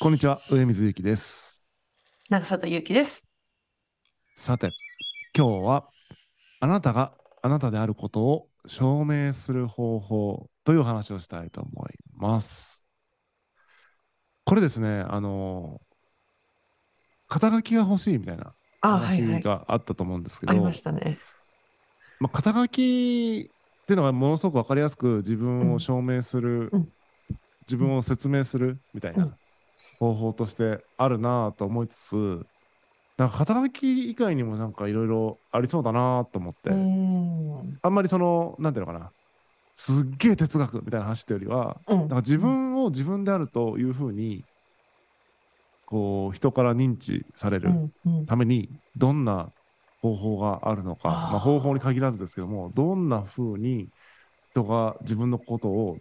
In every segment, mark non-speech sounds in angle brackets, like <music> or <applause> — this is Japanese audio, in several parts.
こんにちは、上水ゆきです。長里ゆうきです。さて、今日はあなたがあなたであることを証明する方法という話をしたいと思います。これですね、あの、肩書きが欲しいみたいなあ、はい話はい。があったと思うんですけど、ありましたね。まあ、肩書きっていうのがものすごく分かりやすく自分を証明する、うん自分を説明するみたいなうん方法としてあるなぁと思いつつなんか肩書き以外にもなんかいろいろありそうだなと思って。あんまりそのなんていうのかなすっげえ哲学みたいな話っていうよりはうん。なんか自分を自分であるというふうにこう人から認知されるうん。うん。ためにどんな方法があるのかあーまあ、方法に限らずですけどもどんな風に人が自分のことを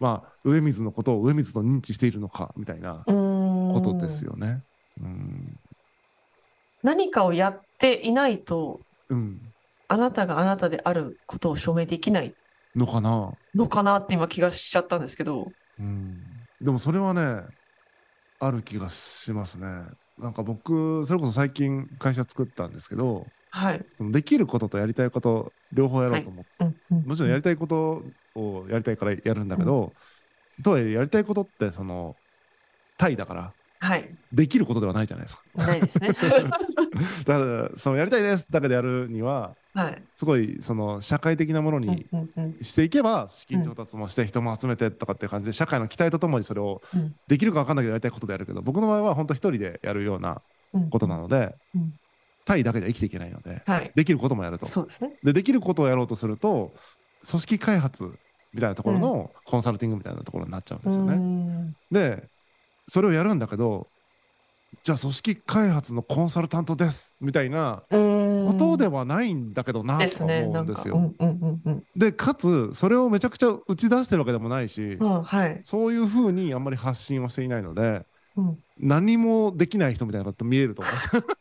まあ上水のことを上水と認知しているのかみたいなことです。よね。うん、何かをやっていないと、うん、あなたがあなたであることを証明できないのかな、のかなって今気がしちゃったんですけど。うん。でもそれはねある気がしますね。なんか僕それこそ最近会社作ったんですけどはい。そのできることとやりたいこと両方やろうと思って。うん。うん。もちろんやりたいことをやりたいからやるんだけど、とはいえやりたいことってその対だからはい。できることではないじゃないですか。ないですね。<laughs> だからそのやりたいですだけでやるにははい。すごいその社会的なものうんに。していけば資金調達もして人も集めてとかって感じで社会の期待とともにそれをうんできるか分かんないけどやりたいことでやるけど僕の場合は本当一人でやるようなうん。ことなのでうん対だけでは生きていけないのではい。できることもやると。そうですね。でできることをやろうとすると組織開発みたいなところのコンサルティングみたいなところになっちゃうんうですよね。ーん。でそれをやるんだけどじゃあ組織開発のコンサルタントですみたいな。ことではないんだけどなと。思うんですよ。でかつそれをめちゃくちゃ打ち出してるわけでもないし、うん。はい。そういうふうにあんまり発信をしていないのでうん。何もできない人みたいなこと見えると思うんです。<laughs>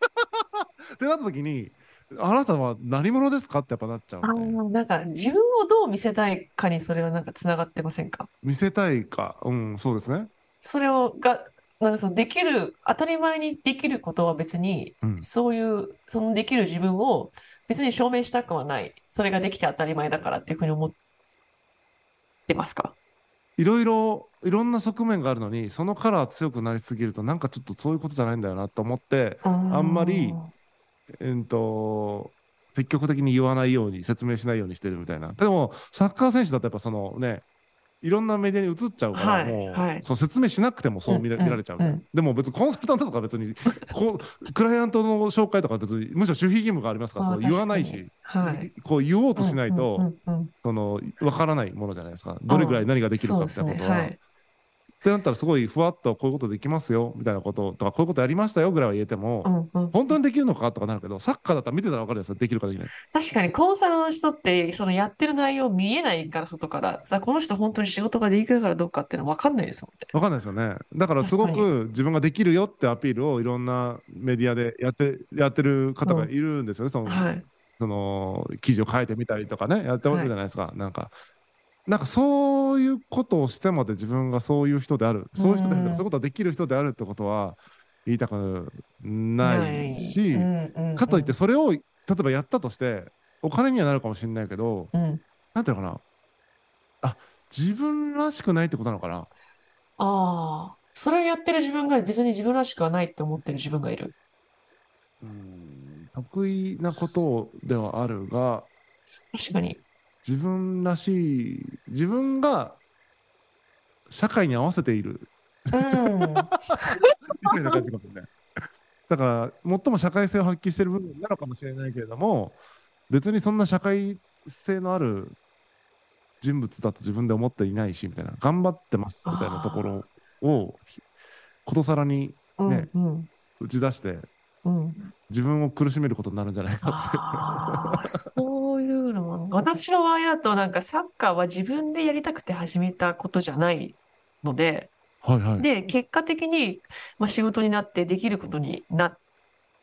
ってなった時にあなたは何者ですかってやっぱなっちゃうあんで。ーなんか自分をどう見せたいかにそれはなんかつながってませんか？見せたいか。うんそうですね。それをが、なんかそのできる、当たり前にできることは別に、うん。そういう、そのできる自分を別に証明したくはない。それができて当たり前だからっていうふうに思ってますか？いろいろいろんな側面があるのにそのカラー強くなりすぎるとなんかちょっとそういうことじゃないんだよなと思って、あんまりーえー、と積極的に言わないように説明しないようにしてるみたいな。でもサッカー選手だとやっぱそのねいろんなメディアに映っちゃうから、はいもう、はい。その説明しなくてもそう見ら,、れちゃううん。でも別にコンサルタントとか別にこうクライアントの紹介とか別にむしろ守秘義務がありますからそう言わないし、はい。こう言おうとしないと、うんうんうんうんその分からないものじゃないですか。どれぐらい何ができるかみたいなことは。ってなったらすごいふわっとこういうことできますよみたいなこととかこういうことやりましたよぐらいは言えても、うんうん本当にできるのかとかなるけどサッカーだったら見てたら分かるんですよできるかできない。確かにコンサルの人って、そのやってる内容見えないから、外から。さ、この人本当に仕事ができるからどうかっていうのは分かんないですもんね。分かんないですよねだからすご確く自分ができるよってアピールをいろんなメディアでやってやってる方がいるんですよね、そのはい。その記事を書いてみたりとかねやってるじゃないですか、なんか。なんかそういうことをしてまで自分がそういう人である。そういう人である。うんそういうことができる人であるってことは言いたくないし、うんうんうん。かといってそれを例えばやったとしてお金にはなるかもしれないけどうん。なんていうのかな。あ自分らしくないってことなのかな。ああ、それをやってる自分が別に自分らしくはないって思ってる自分がいる。うん。得意なことではあるが確かに。自分らしい自分が社会に合わせているうん。みたいな感じかもね。だから最も社会性を発揮している部分なのかもしれないけれども別にそんな社会性のある人物だと自分で思っていないしみたいな頑張ってますみたいなところをことさらにうんねうん打ち出してうん。自分を苦しめることになるんじゃないかああ、そういうのも。私の場合だと、なんかサッカーは自分でやりたくて始めたことじゃないので、はいはい。で、結果的に、まあ、仕事になってできることになっ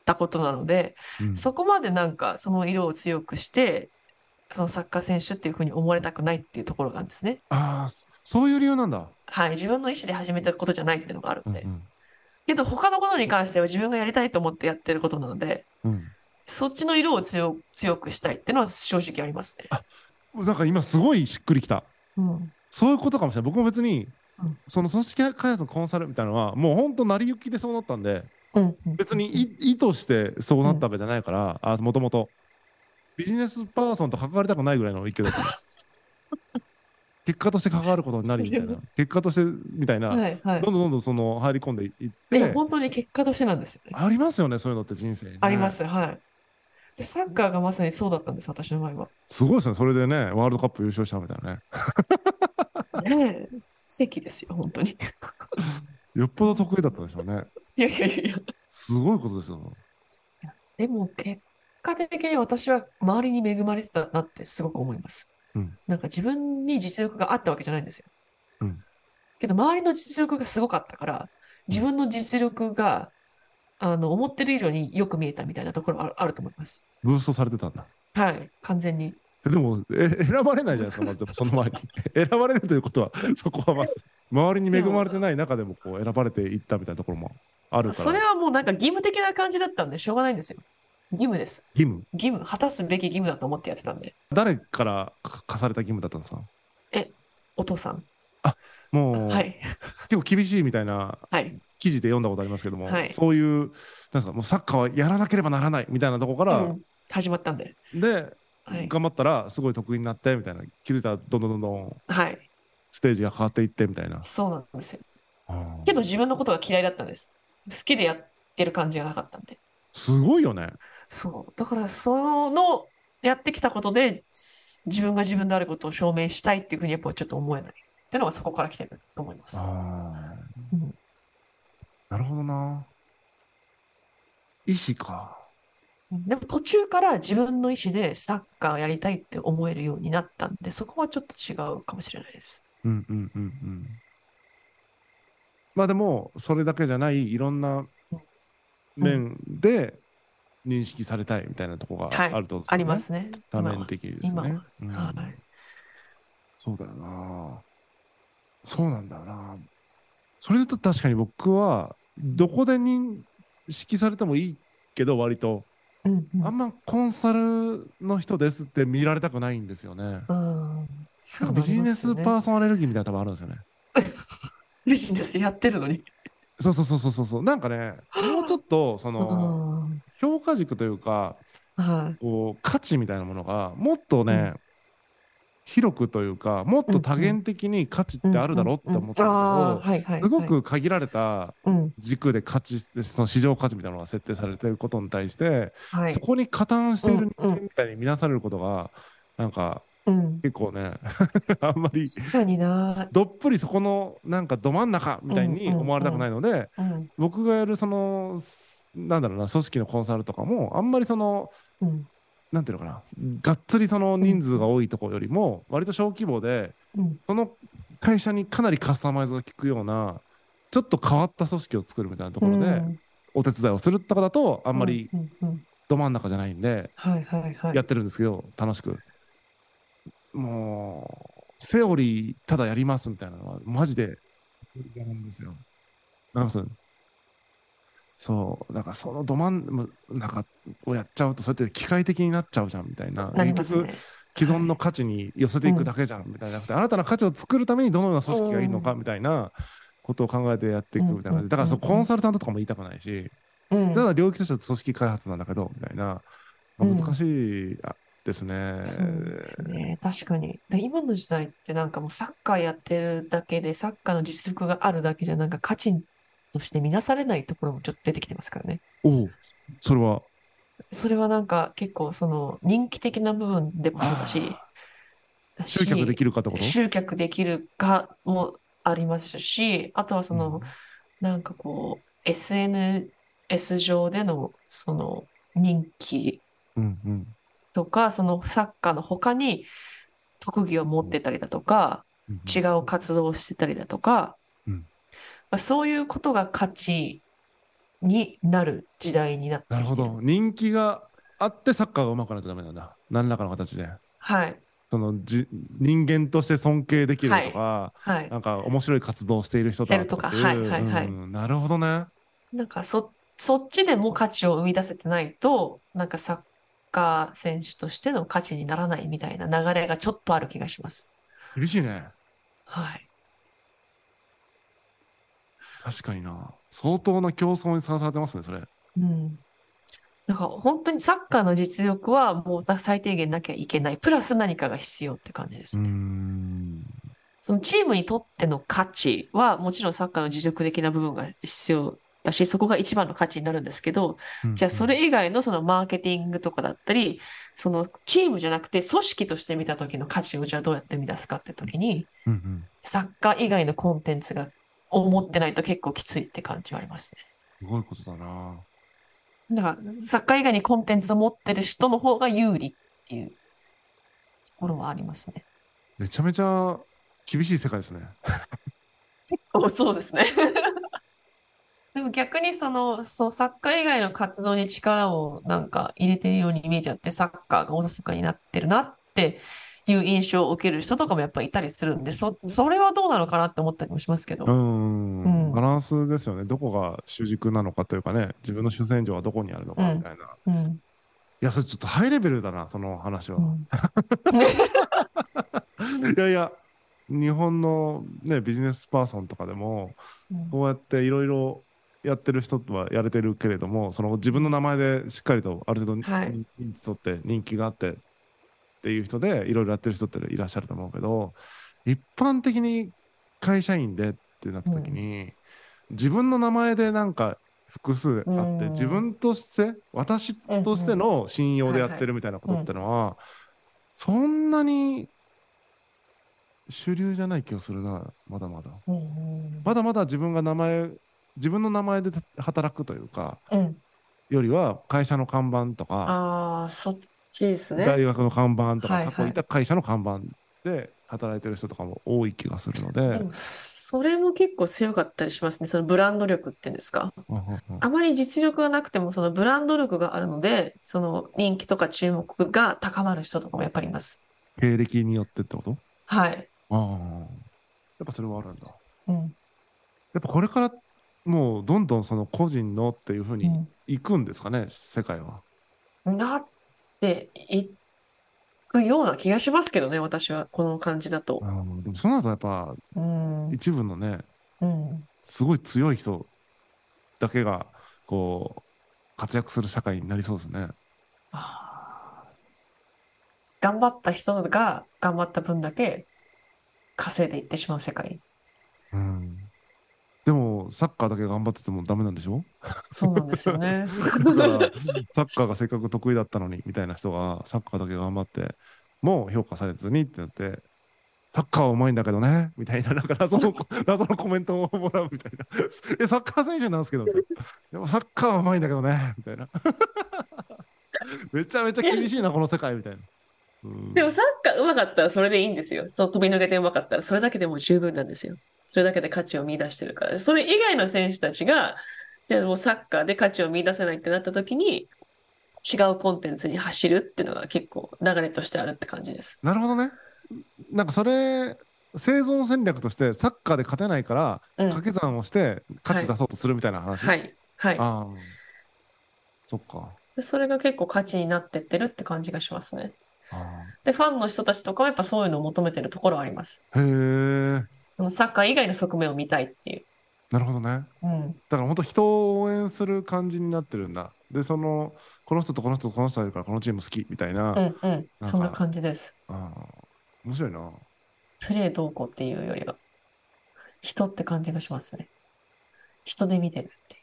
たことなので、うんそこまでなんかその色を強くして、そのサッカー選手っていうふうに思われたくないっていうところがあるんですね。ああそそういう理由なんだ。はい。自分の意思で始めたことじゃないっていうのがあるんで。うんうんけど他のことに関しては自分がやりたいと思ってやってることなので、うん。そっちの色を強強くしたいっていうのは正直ありますね。なんか今すごいしっくりきた。うん。そういうことかもしれない。僕も別に、うんその組織開発のコンサルみたいなのは、もう本当成り行きでそうなったんで、うん。うん別にい意図してそうなったわけじゃないから、あもともと。ビジネスパーソンと関わりたくないぐらいの勢いだった。<laughs> 結果として関わることになりみたいな。結果としてみたいな。はいはいどんどんどんどんその入り込んでいっいや、て、本当に結果としてなんですよね。ありますよね、そういうのって人生にね、ありま。す、はい。で、サッカーがまさにそうだったんです、私の場合は。すごいですね、それでね、ワールドカップ優勝したみたいなね。ねえ、奇跡ですよ、本当に。よっぽど得意だったんでしょうね。いやいやいやいや。すごいことですよ。でも、結果的に私は周りに恵まれてたなってすごく思います。うんなんか自分に実力があったわけじゃないんですよ。うんけど、周りの実力がすごかったから、自分の実力が、あの、思ってる以上によく見えたみたいなところはあると思います。ブーストされてたんだ。はい、完全に。えでもえ、選ばれないじゃないですか、まずでもその前に。<laughs> 選ばれるということは、そこはまず、周りに恵まれてない中でもこう選ばれていったみたいなところもあるから。それはもうなんか義務的な感じだったんで、しょうがないんですよ。義務です。義務？義務、果たすべき義務だと思ってやってたんで。誰からか課された義務だったんですか？お父さん。もう、はい。結構厳しいみたいなはい。記事で読んだことありますけども、はいそういう、なんですか、もうサッカーはやらなければならないみたいなところから、うん始まったんで。で、はい。頑張ったらすごい得意になってみたいな、気づいたらどんどんどんどんはい。ステージが変わっていってみたいな。そうなんですよ。けど自分のことが嫌いだったんです。好きでやってる感じがなかったんで。すごいよね。そう。だから、その、やってきたことで、す自分が自分であることを証明したいっていうふうにやっぱちょっと思えない。っていうのがそこから来てると思います。うんなるほどな。意志か。でも途中から自分の意思でサッカーやりたいって思えるようになったんで、そこはちょっと違うかもしれないです。うんうんうんうん。まあでも、それだけじゃないいろんな面で認識されたいみたいなところがはいあると、ありますね。多面的です今ねは。うんはい。そうだよな。そうなんだよな。それだと確かに僕は、どこで認識されてもいいけど、割と、うんうんあんまコンサルの人ですって見られたくないんですよね。うん。そうビジネスパーーソンアレルギーみたいなの多分あるんですよね。<laughs> ビジネスやってるのに。そうそうそうそうそう。なんかね、もうちょっと、その、うん評価軸というか、はい。こう、価値みたいなものが、もっとね、広くというか、もっと多元的に価値ってあるだろうって思ってたんだ。けど、すごはい、く限られたうん。軸で価値、その市場価値みたいなのが設定されていることに対して、はいそ。こに加担している人うんうん間みたいに見なされることが、なんか、うん。結構ね、<laughs> あんまり。どっぷりそこのなんかど真ん中みたいに思われたくないので、うん。僕がやるそのなんだろうな組織のコンサルとかもあんまりそのうん。なんていうのかながっつりその人数が多いところよりも割と小規模でうん。その会社にかなりカスタマイズが効くようなちょっと変わった組織を作るみたいなところでうんお手伝いをするとかだとあんまりど真ん中じゃないんではいはいはい。やってるんですけど楽しくもうセオリーただやりますみたいなのはマジで嫌なんですよ。なんかそうだからそのど真ん中をやっちゃうと、そうやって機械的になっちゃうじゃんみたいな、なります結ね。局、既存の価値に寄せていくだけじゃんみたいな、新たな価値を作るためにどのような組織がいいのかみたいなことを考えてやっていくみたいな感じで、だからそううんうんうんコンサルタントとかも言いたくないし、うん。ただ領域としては組織開発なんだけど、みたいな、まあうん難しいあですね。ですね。確かに。で今の時代ってなんかもうサッカーやってるだけで、サッカーの実力があるだけじゃなんか価値として見なされないところもちょっと出てきてますからね。おうそれは、それはなんか結構その人気的な部分でもそうだし、だし集客できるかってこと？集客できるかもありますし、あとはその、なんかこう、SNS 上でのその人気うんうん。とか、そのサッカーの他に特技を持ってたりだとか、うん違う活動をしてたりだとか、うんまあ、そういうことが価値になる時代になって。なるほど。人気があってサッカーが上手くないとダメなんだ。何らかの形で。はい。そのじ人間として尊敬できるとか、はい。なんか面白い活動をしている人だとかはいはいはいうんなるほどね。なんかそ、そっちでも価値を生み出せてないと、なんかサッカー選手としての価値にならないみたいな流れがちょっとある気がします。厳しいね。はい。確かにな。相当な競争にさらされてますね、それ。うん。なんか本当にサッカーの実力はもう最低限なきゃいけない。プラス何かが必要って感じですね。ん。そのチームにとっての価値はもちろんサッカーの持続的な部分が必要だし、そこが一番の価値になるんですけど、じゃあそれ以外のそのマーケティングとかだったり、そのチームじゃなくて組織として見た時の価値をじゃあどうやって生み出すかって時に、うんうん。サッカー以外のコンテンツがを持ってないと結構きついって感じはありますね。すごいことだな。だから、サッカー以外にコンテンツを持ってる人の方が有利っていうところはありますね。めちゃめちゃ厳しい世界ですね。おそうですね。<laughs> でも逆にその、そう、サッカー以外の活動に力をなんか入れてるように見えちゃって、サッカーがおろそかになってるなっていう印象を受ける人とかもやっぱりいたりするんで、そ、それはどうなのかなって思ったりもしますけど。うーんうんバランスですよね。どこが主軸なのかというかね、自分の主戦場はどこにあるのかみたいな。いうん。や、それちょっとハイレベルだな、その話は。うん。<laughs> いやいや、日本の、ね、ビジネスパーソンとかでも、そうやっていろいろやってる人はやれてるけれども、その自分の名前でしっかりとある程度はい認知取って人気があってっていう人でいろいろやってる人っていらっしゃると思うけど、一般的に会社員でってなった時に、自分の名前でなんか複数あって、うん自分として私としての信用でやってるみたいなことってのは、そんなに主流じゃない気がするなまだまだ。まだまだ自分が名前自分の名前で働くというかうん。よりは会社の看板とかああ、そっちですね。大学の看板とかはいはい過去いた会社の看板で働いてる人とかも多い気がするのででも、それも結構強かったりしますね。そのブランド力っていうんですか。うんうんうんあまり実力がなくても、そのブランド力があるので、その人気とか注目が高まる人とかもやっぱりいます。経歴によってってこと？はい。ああやっぱそれはあるんだうん。やっぱこれからもうどんどんその個人のっていうふうにいくんですかね、世界はうん。なっていくような気がしますけどね、私は。この感じだと。うんでもその後やっぱうん。一部のねうん。すごい強い人だけがこう活躍する社会になりそうですね。あー頑張った人が頑張った分だけ稼いでいってしまう世界。サッカーだけ頑張っててもダメなんでしょ？そうなんですよね。だからサッカーがせっかく得意だったのにみたいな人がサッカーだけ頑張ってもう評価されずにってなってサッカーはうまいんだけどねみたいななんか <laughs> 謎の謎のコメントをもらうみたいな <laughs> えサッカー選手なんですけどでもサッカーはうまいんだけどねみたいな <laughs> めちゃめちゃ厳しいなこの世界みたいな。うんでもサッカー上手かったらそれでいいんですよ。そう飛び抜けて上手かったらそれだけでもう十分なんですよ。それだけで価値を見出してるから。それ以外の選手たちが、じゃあもうサッカーで価値を見出せないってなった時に、違うコンテンツに走るっていうのが結構流れとしてあるって感じです。なるほどね。なんかそれ生存戦略としてサッカーで勝てないからうん。掛け算をして価値出そうとするみたいな話？はい。はい。ああ。そっか。でそれが結構価値になってってるって感じがしますね。あで、ファンの人たちとかもやっぱそういうのを求めてるところはあります。あへえ。サッカー以外の側面を見たいっていう。なるほどね。うん。だから本当人を応援する感じになってるんだ。で、その、この人とこの人とこの人がいるからこのチーム好きみたいな。あうんうん。かそんな感じです。あ。面白いな。プレーどうこうっていうよりは、人って感じがしますね。人で見てるってい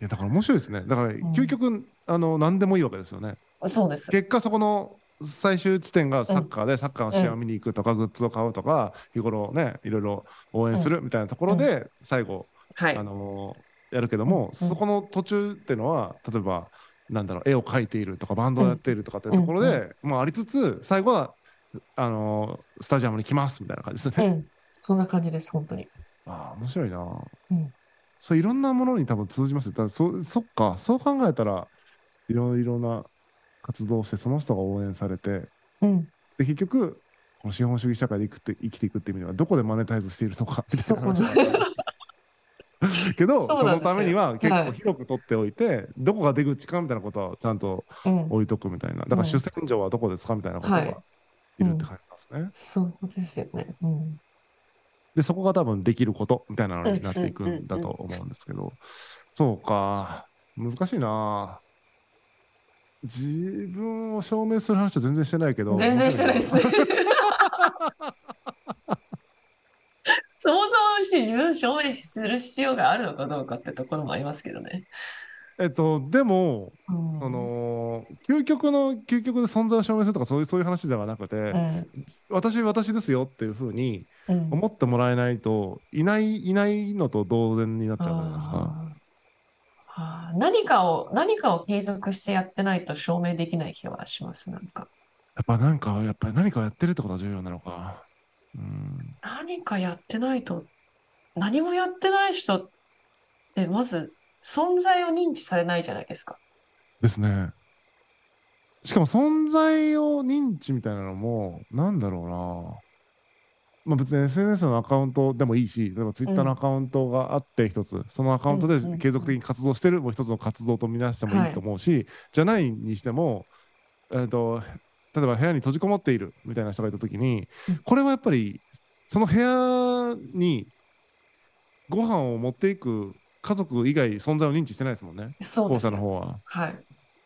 いや、だから面白いですね。だから究極、あの、何でもいいわけですよね。う。そうです。結果そこの最終地点がサッカーで、サッカーの試合を見に行くとか、グッズを買うとか日頃ねいろいろ応援するみたいなところで、最後、はい。あ。のーやるけども、うん。そこの途中っていうのは例えばなんだろう絵を描いているとかバンドをやっているとかっていうところで、まあ、ありつつ最後はあのースタジアムに来ますみたいな感じですね。うん。そんな感じです、本当に。ああ面白いな、うん。そういろんなものに多分通じますよ。だからそそっかそう考えたらいろいろな活動をしてその人が応援されてうん。で結局この資本主義社会で生きて生きていくっていう意味ではどこでマネタイズしているのかみたいな <laughs> けどそのためには結構はい広く取っておいて、どこが出口かみたいなことはちゃんとうん、置いとくみたいな。だからうん。主戦場はどこですかみたいなことがはい。いるって感じますね。そうですよね。うん。でそこが多分できることみたいなのになっていくんだと思うんですけど、そうか。難しいな自分を証明する話は全然してないけど全然してないですね。<laughs> そもそもして自分を証明する必要があるのかどうかってところもありますけどね。えっとでもうんその究極の究極で存在を証明するとかそういうそういう話ではなくて、うん私私ですよっていうふうにうん思ってもらえないといないいないのと同然になっちゃうじゃないですか。あ何かを何かを継続してやってないと証明できない気はします。なんかやっぱなんかやっぱり何かをやってるってことが重要なのか。うん何かやってないと何もやってない人ってまず存在を認知されないじゃないですか。ですね。しかも存在を認知みたいなのもなんだろうな。まあ別に SNS のアカウントでもいいし、例えば Twitter のアカウントがあって一つ、そのアカウントで継続的に活動してるもう一つの活動とみなしてもいいと思うし、じゃないにしても、えー、と例えば部屋に閉じこもっているみたいな人がいた時に、うんこれはやっぱりその部屋にご飯を持っていく家族以外存在を認知してないですもんね、後。者の方は。はい。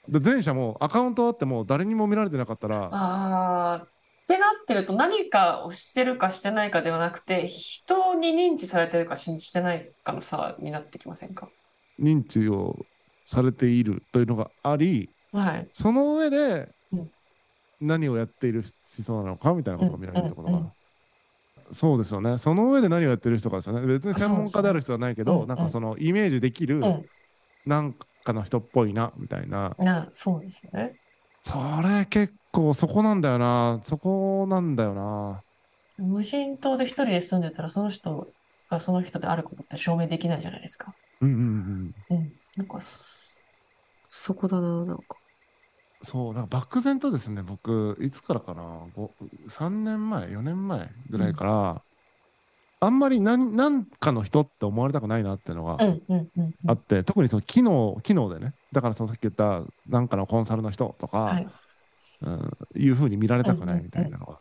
で前者もアカウントあっても誰にも見られてなかったらってなってると何かをしてるかしてないかではなくて人に認知されてるか信じてないかの差になってきませんか？認知をされているというのがありはい。その上でうん。何をやっている人なのかみたいなことが見られるってことが、うんうんそうですよね。その上で何をやってる人かですよね。別に専門家である必要はないけどそうそうなんかそのイメージできるうん。なんかの人っぽいなみたいな。な、そうですよね。それ結構そこなんだよなそこなんだよな無人島で一人で住んでたらその人がその人であることって証明できないじゃないですか。うんうんうんうん。なんかそ、そこだな、なんか。そうなんか漠然とですね僕いつからかな？ご3年前4年前ぐらいから、あんまり何何かの人って思われたくないなっていうのが。あって、特にその機能機能でね。だからそのさっき言ったなんかのコンサルの人とか、はい。うん、いうふうに見られたくないみたいなのが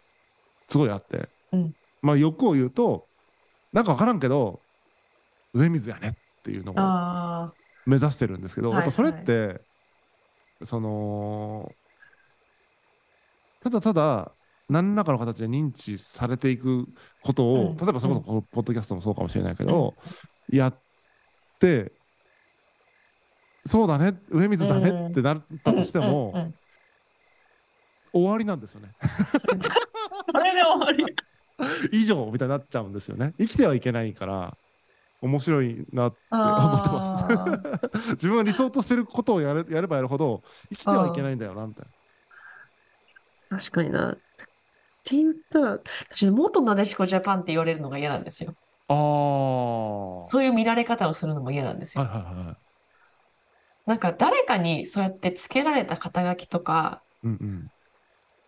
すごいあって、うん。まあ欲を言うとなんか分からんけど上水やねっていうのを目指してるんですけど、はいやっぱそれって、そのただただ何らかの形で認知されていくことを、うん。例えばそれこそこのポッドキャストもそうかもしれないけど、やってそうだね上水だねってなったとしても、終わりなんですよね。それで終わり。<laughs> 以上みたいになっちゃうんですよね。生きてはいけないから面白いなって思ってます。<laughs> 自分が理想としてることをやれやればやるほど生きてはいけないんだよなみたいな。確かにな。って言ったら、私、元なでしこジャパンって言われるのが嫌なんですよ。ああはそういう見られ方をするのも嫌なんですいよ。はいはいなんか誰かにそうやってつけられた肩書きとか、うんうん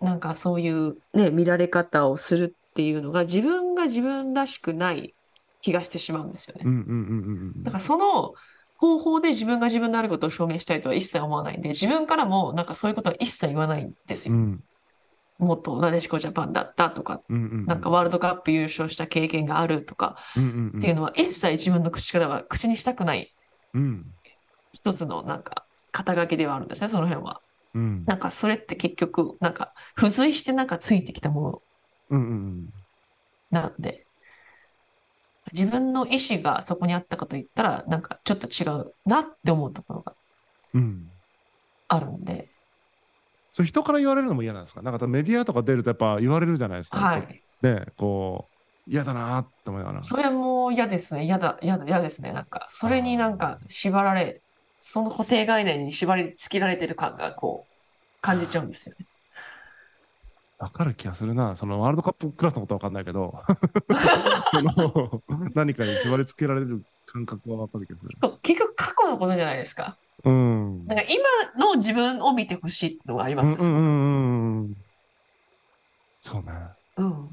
なんかそういうね、見られ方をするっていうのが自分が自分らしくない気がしてしまうんですよねう。んうんうんうんうんなんかその方法で自分が自分であることを証明したいとは一切思わないんで、自分からもなんかそういうことは一切言わないんですよ。うん元なでしこジャパンだったとか、うんうんなんかワールドカップ優勝した経験があるとかうんうんうん。っていうのは一切自分の口からは口にしたくない。うん。一つのなんか肩書きではあるんですね、その辺は。うん。なんかそれって結局なんか付随してなんかついてきたもの。うんうん。なんで、自分の意思がそこにあったかと言ったら、なんかちょっと違うなって思うところがうん。あるんで、それ人から言われるのも嫌なんですか？なんかメディアとか出るとやっぱ言われるじゃないですかはい。ねこう嫌だなーって思いながらそれも嫌ですね。嫌だ、嫌だ、嫌ですね。なんか、それになんか縛られ、その固定概念に縛り付けられてる感がこう、感じちゃうんですよね。わかる気がするな。そのワールドカップクラスのことはわかんないけど、<laughs> <laughs> 何かに縛り付けられる感覚はわかる気がする。結構結局過去のことじゃないですか。うん。なんか今の自分を見てほしいっていうのがあります。うんうんうん。そうね。うん。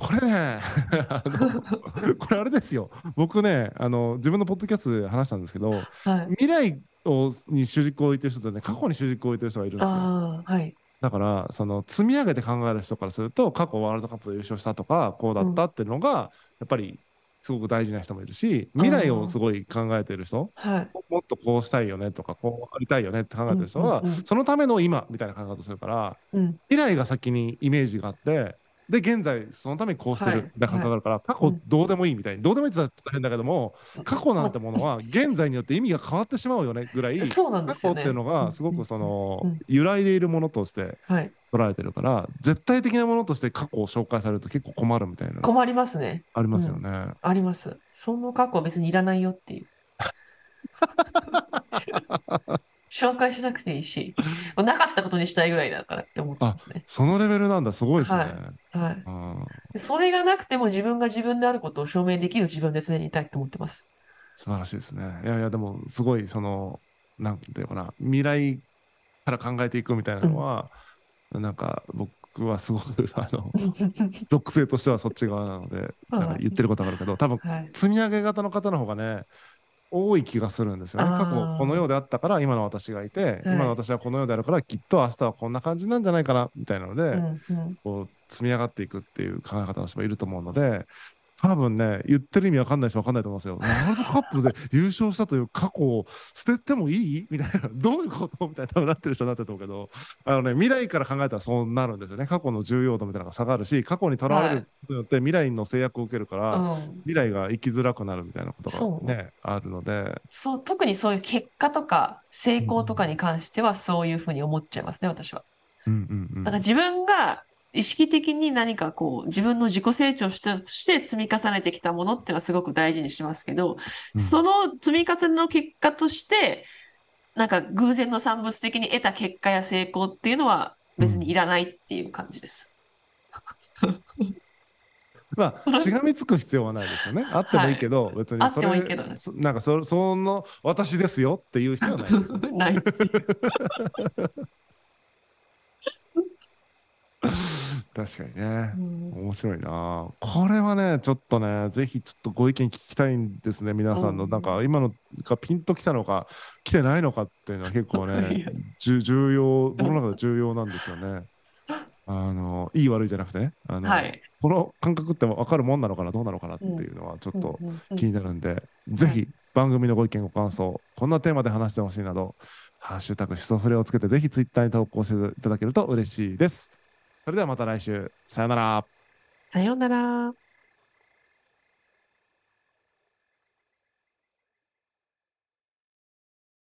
これね <laughs> これあれですよ僕ねあの自分のポッドキャストで話したんですけどはい。未来をに主軸を置いてる人とね過去に主軸を置いてる人がいるんですよはい。だからその積み上げて考える人からすると過去ワールドカップで優勝したとかこうだったっていうのがやっぱりすごく大事な人もいるし未来をすごい考えてる人はい。もっとこうしたいよねとかこうありたいよねって考えてる人はうんうんうんそのための今みたいな考え方をするからうん。未来が先にイメージがあってで現在そのためにこうしてはいるみたいな感覚があるから過去うんどうでもいいみたいにどうでもいいって言ったら変だけども過去なんてものは現在によって意味が変わってしまうよねぐらいそうなんで過去。っていうのがすごくそのうん揺らいでいるものとしてはい。捉えてるから絶対的なものとして過去を紹介されると結構困るみたいなの困りますね。ありますよね。あります。その過去別にいらないよっていう。<laughs> 紹介しなくていいし、もうなかったことにしたいぐらいだからって思ってますね。そのレベルなんだすごいですね。はい。うんでそれがなくても自分が自分であることを証明できる自分で常にいたいと思ってます。素晴らしいですね。いやいやでもすごいそのなんていうかな未来から考えていくみたいなのは、なんか僕はすごく <laughs> あの <laughs> 属性としてはそっち側なので、はいなんか言ってることがあるけど多分はい。積み上げ型の方の方がね多い気がするんですよね。過去この世であったから今の私がいて、今の私はこの世であるからきっと明日はこんな感じなんじゃないかなみたいなので、うんうん。こう積み上がっていくっていう考え方の人もいると思うので多分ね言ってる意味わかんない人わかんないと思うんですよ。<laughs> ワールドカップで優勝したという過去を捨ててもいいみたいなどういうことみたいな多分なってる人になってると思うけど。あのね未来から考えたらそうなるんですよね。過去の重要度みたいなのが下がるし過去にとらわれることによって未来の制約を受けるから、うん。未来が生きづらくなるみたいなことがねあるので。そう、特にそういう結果とか成功とかに関してはそういうふうに思っちゃいますね、私は。うんうんうん。だから自分が意識的に何かこう自分の自己成長してして積み重ねてきたものっていうのはすごく大事にしますけど、うんその積み重ねの結果として、なんか偶然の産物的に得た結果や成功っていうのは別にいらないっていう感じです。<laughs> まあ、しがみつく必要はないですよね。<laughs> あってもいいけど、別にそあってもいいけれど、そなんかそ、その私ですよっていう必要はないですよね。<laughs> ない。<laughs> 確かにねう。ん面白いな。これはね、ちょっとね、ぜひちょっとご意見聞きたいんですね、皆さんの。うんなんか、今のがピンときたのか、来てないのかっていうのは結構ね、<laughs> 重重要、僕の中で重要なんですよね。<laughs> あの、いい悪いじゃなくてね、あの、はい。この感覚って分かるもんなのかな、どうなのかなっていうのは、ちょっと気になるんで、ぜひ番組のご意見ご感想こんなテーマで話してほしいなど「ハッシュタグしそフレ」をつけてぜひツイッターに投稿していただけると嬉しいですそれではまた来週さよならさようなら。